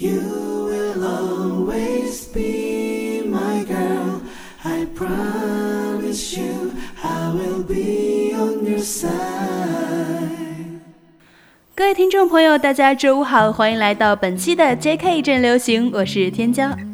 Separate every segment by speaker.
Speaker 1: You will always be my girl. I promise you I will be on your side.
Speaker 2: 各位听众朋友，大家周五好，欢迎来到本期的 JK 正流行，我是天骄。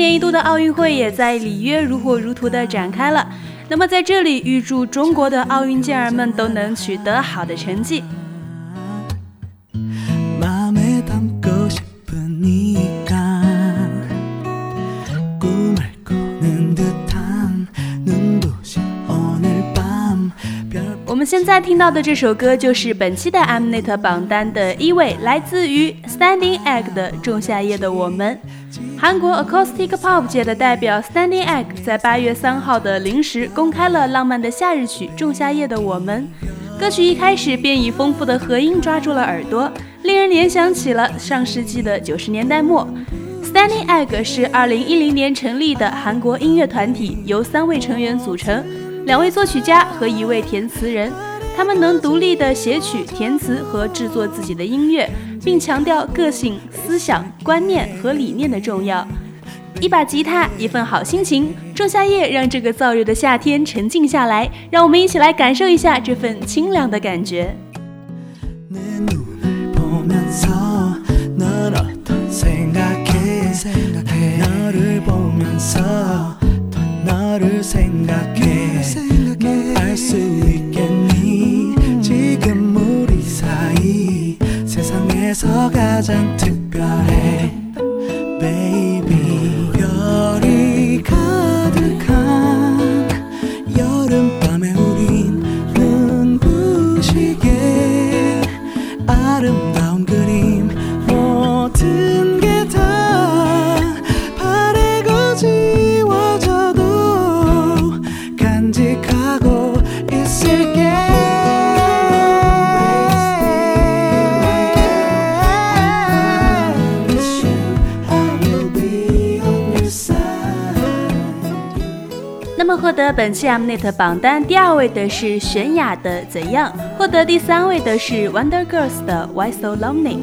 Speaker 2: 一年一度的奥运会也在里约如火如荼的展开了。那么在这里，预祝中国的奥运健儿们都能取得好的成绩。现在听到的这首歌就是本期的 Mnet 榜单的一位，来自于 Standing Egg 的《仲夏夜的我们》。韩国 Acoustic Pop 界的代表 Standing Egg 在八月三号的零时公开了浪漫的夏日曲《仲夏夜的我们》。歌曲一开始便以丰富的和音抓住了耳朵，令人联想起了上世纪的九十年代末。Standing Egg 是二零一零年成立的韩国音乐团体，由三位成员组成，两位作曲家和一位填词人。他们能独立的写曲、填词和制作自己的音乐，并强调个性、思想、观念和理念的重要。一把吉他，一份好心情，仲夏夜让这个燥热的夏天沉静下来。让我们一起来感受一下这份清凉的感觉。
Speaker 1: 내 눈을 보면서 생각해. 너를 생각해. 넌알수 있겠니? 지금 우리 사이 세상에서 가장 특별해. Baby
Speaker 2: 本期 Mnet 榜单第二位的是泫雅的《怎样》，获得第三位的是 Wonder Girls 的《Why So Lonely》。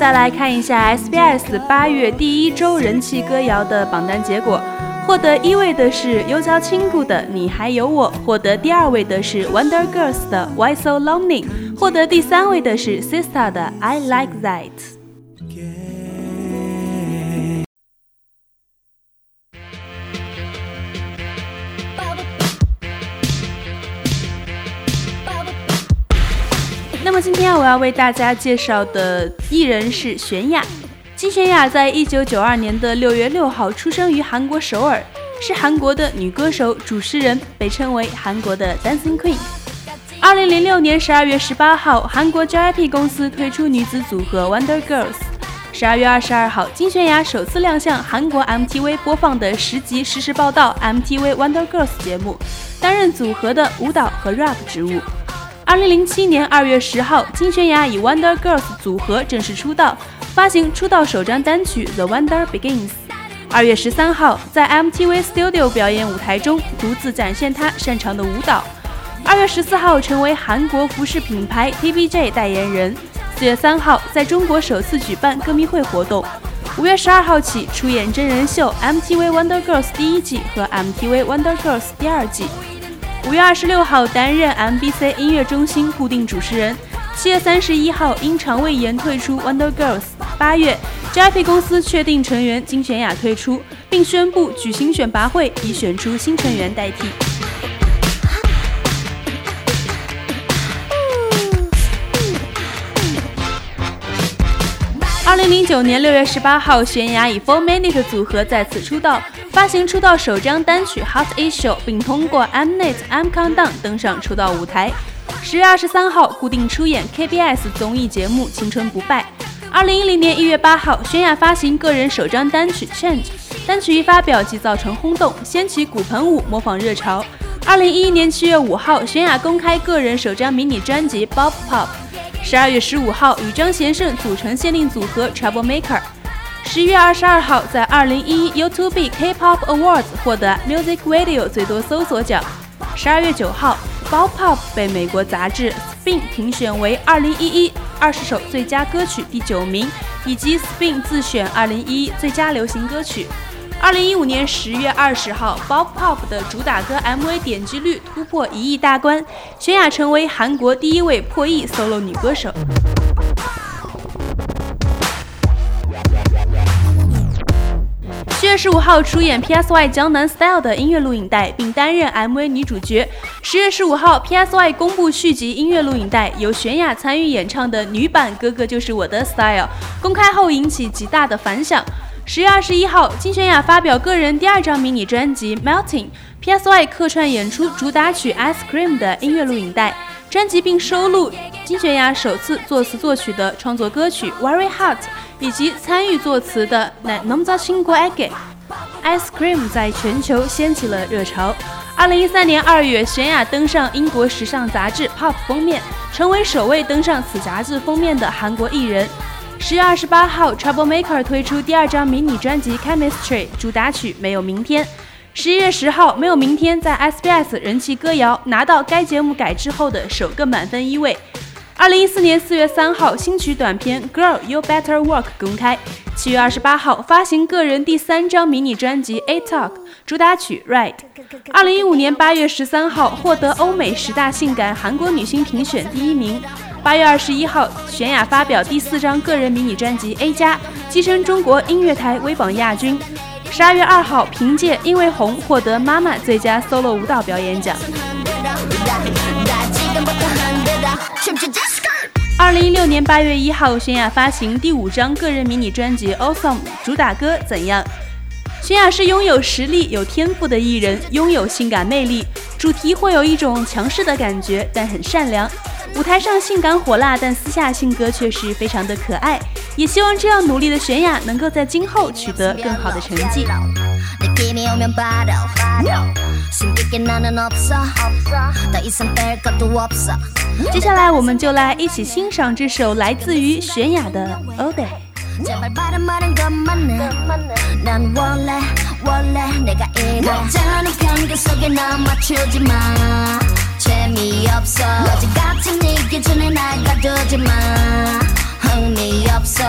Speaker 2: 再来看一下 SBS 八月第一周人气歌谣的榜单结果。获得一位的是优娇亲故的《你还有我》，获得第二位的是 Wonder Girls 的《Why So Lonely》，获得第三位的是 Sister 的《I Like That》。今天我要为大家介绍的艺人是泫雅。金泫雅在一九九二年的六月六号出生于韩国首尔，是韩国的女歌手、主持人，被称为韩国的 Dancing Queen。二零零六年十二月十八号，韩国 JYP 公司推出女子组合 Wonder Girls。十二月二十二号，金泫雅首次亮相韩国 MTV 播放的十集实时报道 MTV Wonder Girls 节目，担任组合的舞蹈和 rap 职务。二零零七年二月十号，金泫雅以 Wonder Girls 组合正式出道，发行出道首张单曲《The Wonder Begins》。二月十三号，在 MTV Studio 表演舞台中，独自展现她擅长的舞蹈。二月十四号，成为韩国服饰品牌 TBJ 代言人。四月三号，在中国首次举办歌迷会活动。五月十二号起，出演真人秀 MTV Wonder Girls 第一季和 MTV Wonder Girls 第二季。五月二十六号担任 MBC 音乐中心固定主持人。七月三十一号因肠胃炎退出 Wonder Girls。八月，JYP 公司确定成员金泫雅退出，并宣布举行选拔会，以选出新成员代替。零零九年六月十八号，泫雅以 Four Minute 组合再次出道，发行出道首张单曲《Hot Issue》，并通过 Mnet M Countdown 登上出道舞台。十月二十三号，固定出演 KBS 综艺节目《青春不败》。二零一零年一月八号，泫雅发行个人首张单曲《Change》，单曲一发表即造成轰动，掀起骨盆舞模仿热潮。二零一一年七月五号，泫雅公开个人首张迷你专辑《Bob Pop》。十二月十五号，与张贤胜组成限定组合 Trouble Maker。十一月二十二号，在二零一一 YouTube K-pop Awards 获得 Music Video 最多搜索奖。十二月九号。《Bob Pop》被美国杂志《Spin》评选为二零一一二十首最佳歌曲第九名，以及《Spin》自选二零一一最佳流行歌曲。二零一五年十月二十号，《Bob Pop》的主打歌 MV 点击率突破一亿大关，泫雅成为韩国第一位破亿 solo 女歌手。七月十五号出演 PSY 江南 Style 的音乐录影带，并担任 MV 女主角。十月十五号，PSY 公布续集音乐录影带，由泫雅参与演唱的女版《哥哥就是我的 Style》公开后引起极大的反响。十月二十一号，金泫雅发表个人第二张迷你专辑《Melting》，PSY 客串演出主打曲《Ice Cream》的音乐录影带。专辑并收录金泫雅首次作词作曲的创作歌曲《Very Hot》。以及参与作词的《那农家青果爱给》，Ice Cream 在全球掀起了热潮。二零一三年二月，泫雅登上英国时尚杂志 Pop 封面，成为首位登上此杂志封面的韩国艺人。十月二十八号，Trouble Maker 推出第二张迷你专辑《Chemistry》，主打曲《没有明天》。十一月十号，《没有明天》在 SBS 人气歌谣拿到该节目改制后的首个满分一位。二零一四年四月三号，新曲短片《Girl You Better Work》公开。七月二十八号，发行个人第三张迷你专辑《A Talk》，主打曲《Right》。二零一五年八月十三号，获得欧美十大性感韩国女星评选第一名。八月二十一号，泫雅发表第四张个人迷你专辑《A 加》，跻身中国音乐台微榜亚军。十二月二号，凭借《因为红》获得妈妈最佳 solo 舞蹈表演奖。二零一六年八月一号，泫雅发行第五张个人迷你专辑《Awesome》，主打歌《怎样》。泫雅是拥有实力、有天赋的艺人，拥有性感魅力，主题会有一种强势的感觉，但很善良。舞台上性感火辣，但私下性格却是非常的可爱。也希望这样努力的泫雅能够在今后取得更好的成绩。接下来，我们就来一起欣赏这首来自于泫雅的《All Day》。 제발 바람 많은 것만 해난 원래 원래 내가 이래 너잖은 편견 속에 나 맞추지 마 재미없어. 어제같은 네 기준에 날 가두지 마. 흥미 없어.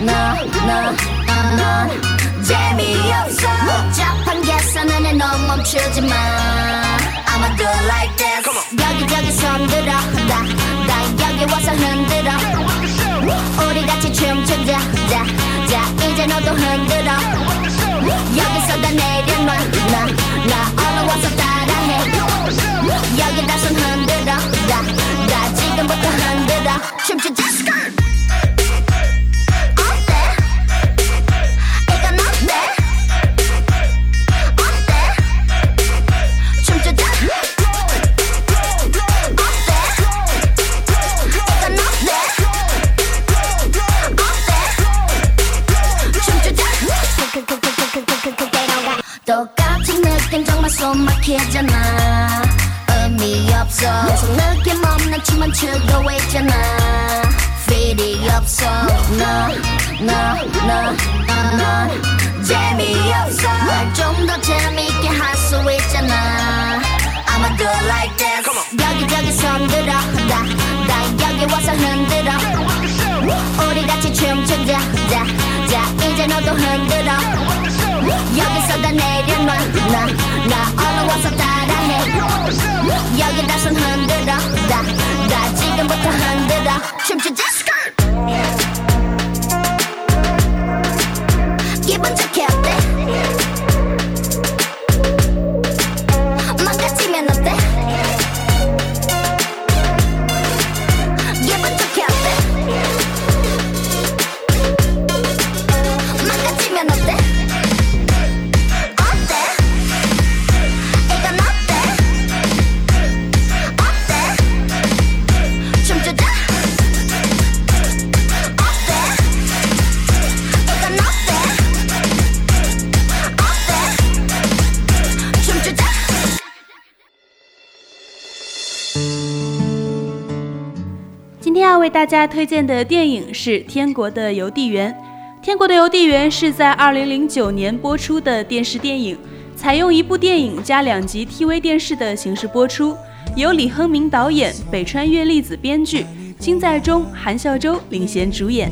Speaker 2: 너너너너. 재미없어. 복잡한 계산은 너 멈추지 마. I'ma do like this. 여기저기 손들어. 나, 나 여기 와서 흔들어. 우리 같이 춤추자. 자, 자 이제 너도 흔들어. 여기서 다 내려놔 나, 나 얼른 와서 따라해 여기다 손 흔들어 나, 나 지금부터 흔들어 춤추자 여기 다 손 흔들어 나, 나 지금부터 흔들어 为大家推荐的电影是《天国的邮递员》。《天国的邮递员》是在2009年播出的电视电影，采用一部电影加两集 TV 电视的形式播出，由李亨民导演，北川月粒子编剧，金在中、韩孝周领衔主演。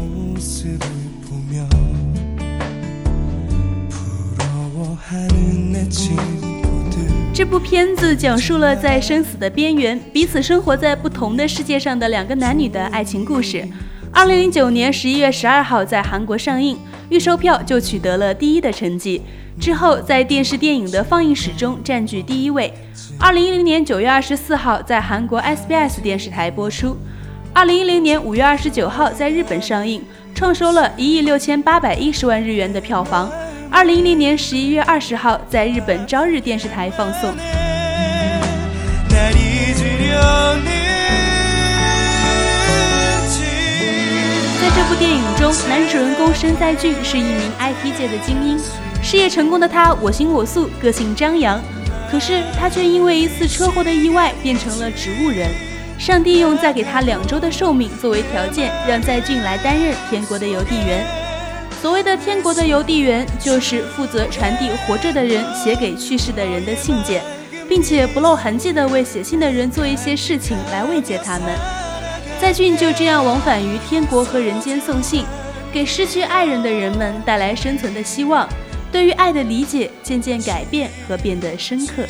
Speaker 2: 这部片子讲述了在生死的边缘，彼此生活在不同的世界上的两个男女的爱情故事。二零零九年十一月十二号在韩国上映，预售票就取得了第一的成绩。之后在电视电影的放映史中占据第一位。二零一零年九月二十四号在韩国 SBS 电视台播出。二零一零年五月二十九号在日本上映，创收了一亿六千八百一十万日元的票房。二零一零年十一月二十号，在日本朝日电视台放送。在这部电影中，男主人公申在俊是一名 IT 界的精英，事业成功的他我行我素，个性张扬。可是他却因为一次车祸的意外变成了植物人。上帝用再给他两周的寿命作为条件，让在俊来担任天国的邮递员。所谓的天国的邮递员，就是负责传递活着的人写给去世的人的信件，并且不露痕迹地为写信的人做一些事情来慰藉他们。在俊就这样往返于天国和人间送信，给失去爱人的人们带来生存的希望，对于爱的理解渐渐改变和变得深刻。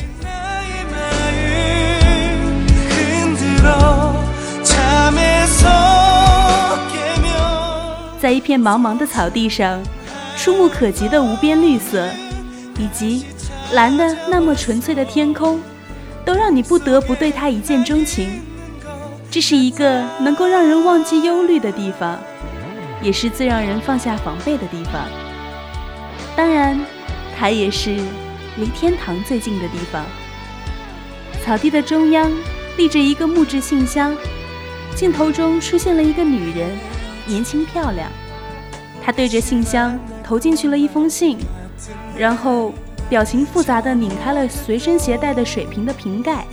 Speaker 2: 在一片茫茫的草地上，触目可及的无边绿色，以及蓝的那么纯粹的天空，都让你不得不对它一见钟情。这是一个能够让人忘记忧虑的地方，也是最让人放下防备的地方。当然，它也是离天堂最近的地方。草地的中央立着一个木质信箱，镜头中出现了一个女人。年轻漂亮，他对着信箱投进去了一封信，然后表情复杂的拧开了随身携带的水瓶的瓶盖，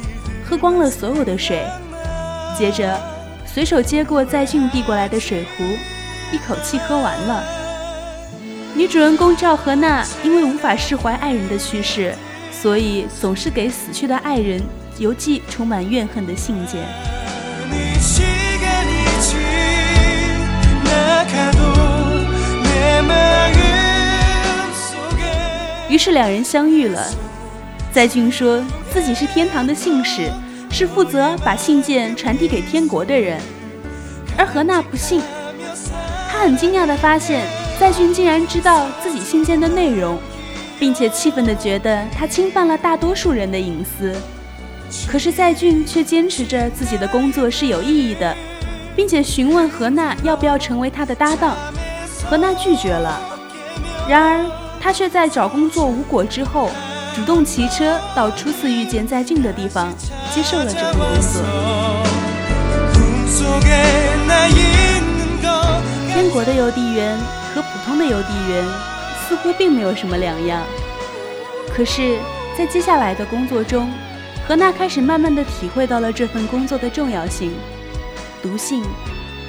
Speaker 2: 喝光了所有的水，接着随手接过在俊递过来的水壶，一口气喝完了。女主人公赵和娜因为无法释怀爱人的去世，所以总是给死去的爱人邮寄充满怨恨的信件。于是两人相遇了。在俊说自己是天堂的信使，是负责把信件传递给天国的人，而何娜不信。他很惊讶地发现，在俊竟然知道自己信件的内容，并且气愤地觉得他侵犯了大多数人的隐私。可是在俊却坚持着自己的工作是有意义的，并且询问何娜要不要成为他的搭档。何娜拒绝了。然而。他却在找工作无果之后，主动骑车到初次遇见在俊的地方，接受了这份工作。天国的邮递员和普通的邮递员似乎并没有什么两样。可是，在接下来的工作中，何娜开始慢慢的体会到了这份工作的重要性。读信，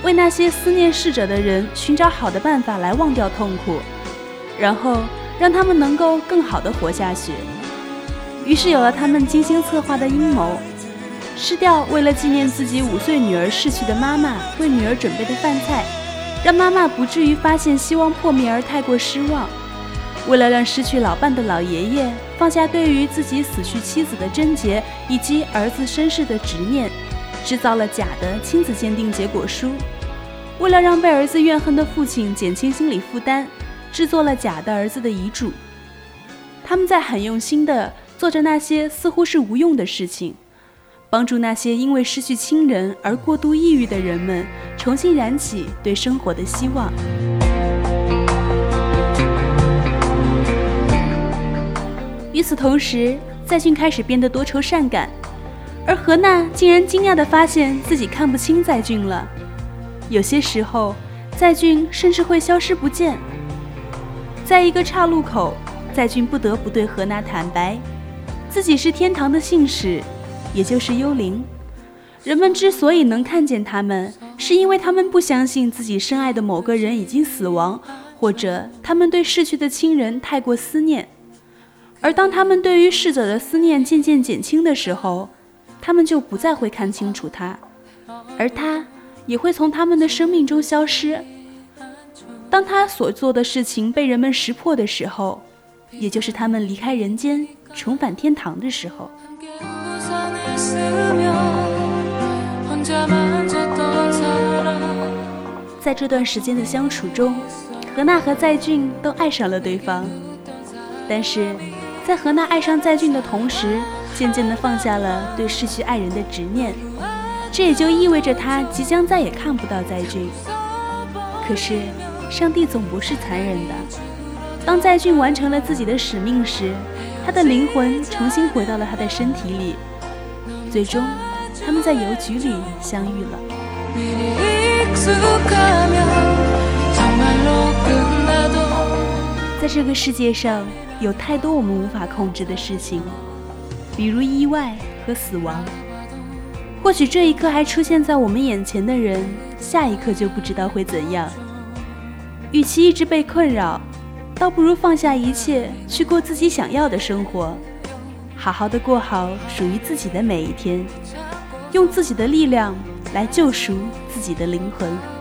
Speaker 2: 为那些思念逝者的人寻找好的办法来忘掉痛苦，然后。让他们能够更好的活下去。于是有了他们精心策划的阴谋：失掉为了纪念自己五岁女儿逝去的妈妈为女儿准备的饭菜，让妈妈不至于发现希望破灭而太过失望；为了让失去老伴的老爷爷放下对于自己死去妻子的贞洁以及儿子身世的执念，制造了假的亲子鉴定结果书；为了让被儿子怨恨的父亲减轻心理负担。制作了假的儿子的遗嘱，他们在很用心地做着那些似乎是无用的事情，帮助那些因为失去亲人而过度抑郁的人们重新燃起对生活的希望。与此同时，在俊开始变得多愁善感，而何娜竟然惊讶地发现自己看不清在俊了。有些时候，在俊甚至会消失不见。在一个岔路口，在俊不得不对何娜坦白，自己是天堂的信使，也就是幽灵。人们之所以能看见他们，
Speaker 3: 是因为他们不相信自己深爱的某个人已经死亡，或者他们对逝去的亲人太过思念。而当他们对于逝者的思念渐渐减轻的时候，他们就不再会看清楚他，而他也会从他们的生命中消失。当他所做的事情被人们识破的时候，也就是他们离开人间、重返天堂的时候。在这段时间的相处中，何娜和在俊都爱上了对方，但是在何娜爱上在俊的同时，渐渐地放下了对逝去爱人的执念，这也就意味着他即将再也看不到在俊。可是，上帝总不是残忍的，当在俊完成了自己的使命时，他的灵魂重新回到了他的身体里，最终，他们在邮局里相遇了。在这个世界上，有太多我们无法控制的事情，比如意外和死亡。或许这一刻还出现在我们眼前的人，下一刻就不知道会怎样。与其一直被困扰，倒不如放下一切，去过自己想要的生活，好好的过好属于自己的每一天，用自己的力量。来救赎自己的灵魂。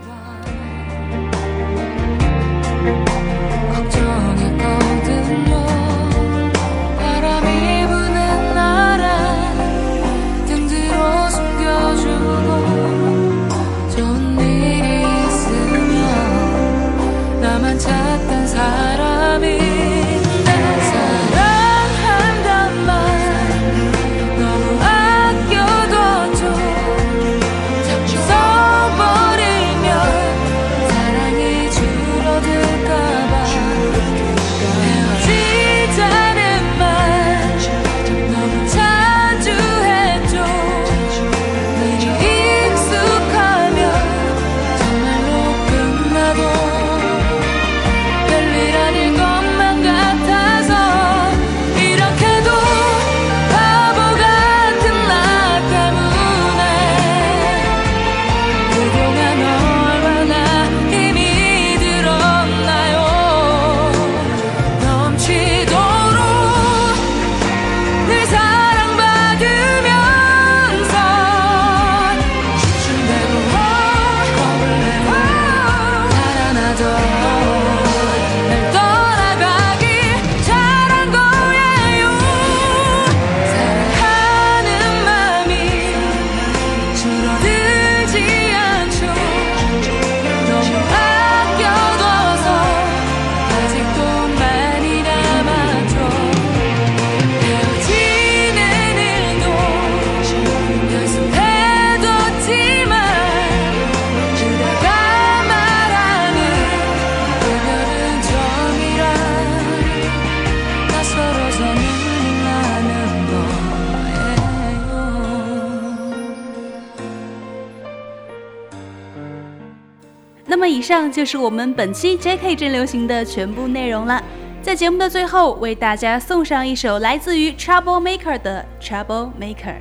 Speaker 3: 上就是我们本期 J.K. 真流行的全部内容了。在节目的最后，为大家送上一首来自于 Trouble Maker 的 Trouble Maker。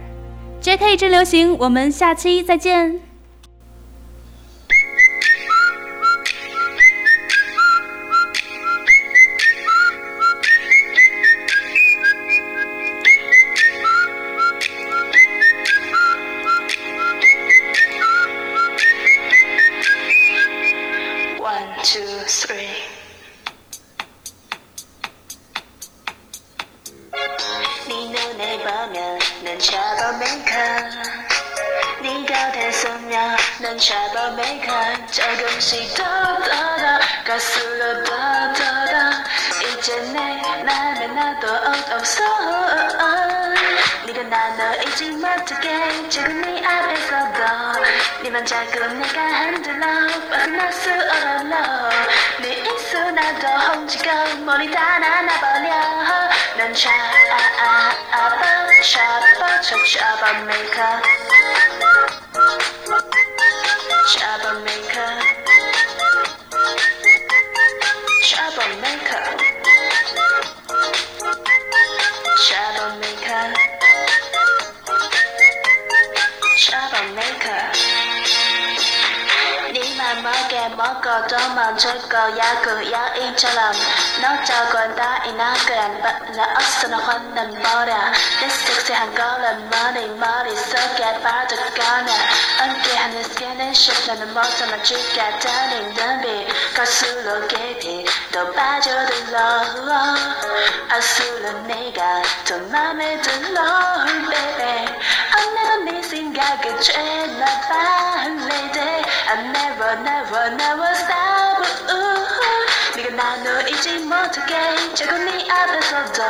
Speaker 3: J.K. 真流行，我们下期再见。 만 자꾸 내가 흔들러 벗어날 수 없어 네 입술 나도 훔치고 머리 다 나나버려 난 샤아아 아빠 샤바 샤바 메이커 샤바 메이커 샤
Speaker 4: 먹고 도망칠 거야 그 여인처럼 너 저건 다 이나그란 나 어서 너 혼난 버려 내 섹시한 걸음 머리 머릿속에 빠져가네 함께하는 스캔은 쉽다는 모습만 죽겠다는 눈빛 가슴으로 깊이 또 빠져들어 아술은 네가 더 맘에 들어 baby I'm never 네 생각에 죄나 봐 lady I never never never stop ooh. 네가 나를 잊지 못하게 자꾸 네 앞에서도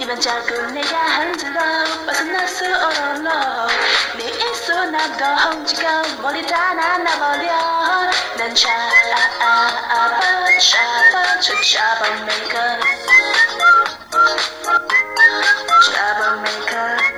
Speaker 4: 네만 자꾸 내가 흔들어 벗어날 수 없어 네 입술 나도 훔치고 머리 다 날라버려 난 잡아 잡아 troublemaker troublemaker troublemaker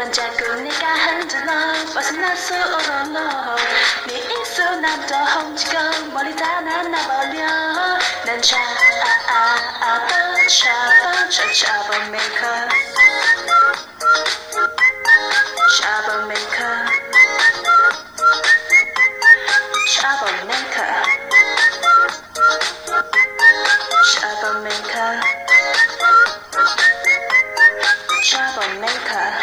Speaker 4: 하지만 자꾸 네가 흔들어 벗어나서 오롤러 네 입술 남도 훔치고 머리 다 날라버려 난 차아아아버 차버 차차버 메이커 차버 메이커 차버 메이커 차버 메이커 잡아 메이커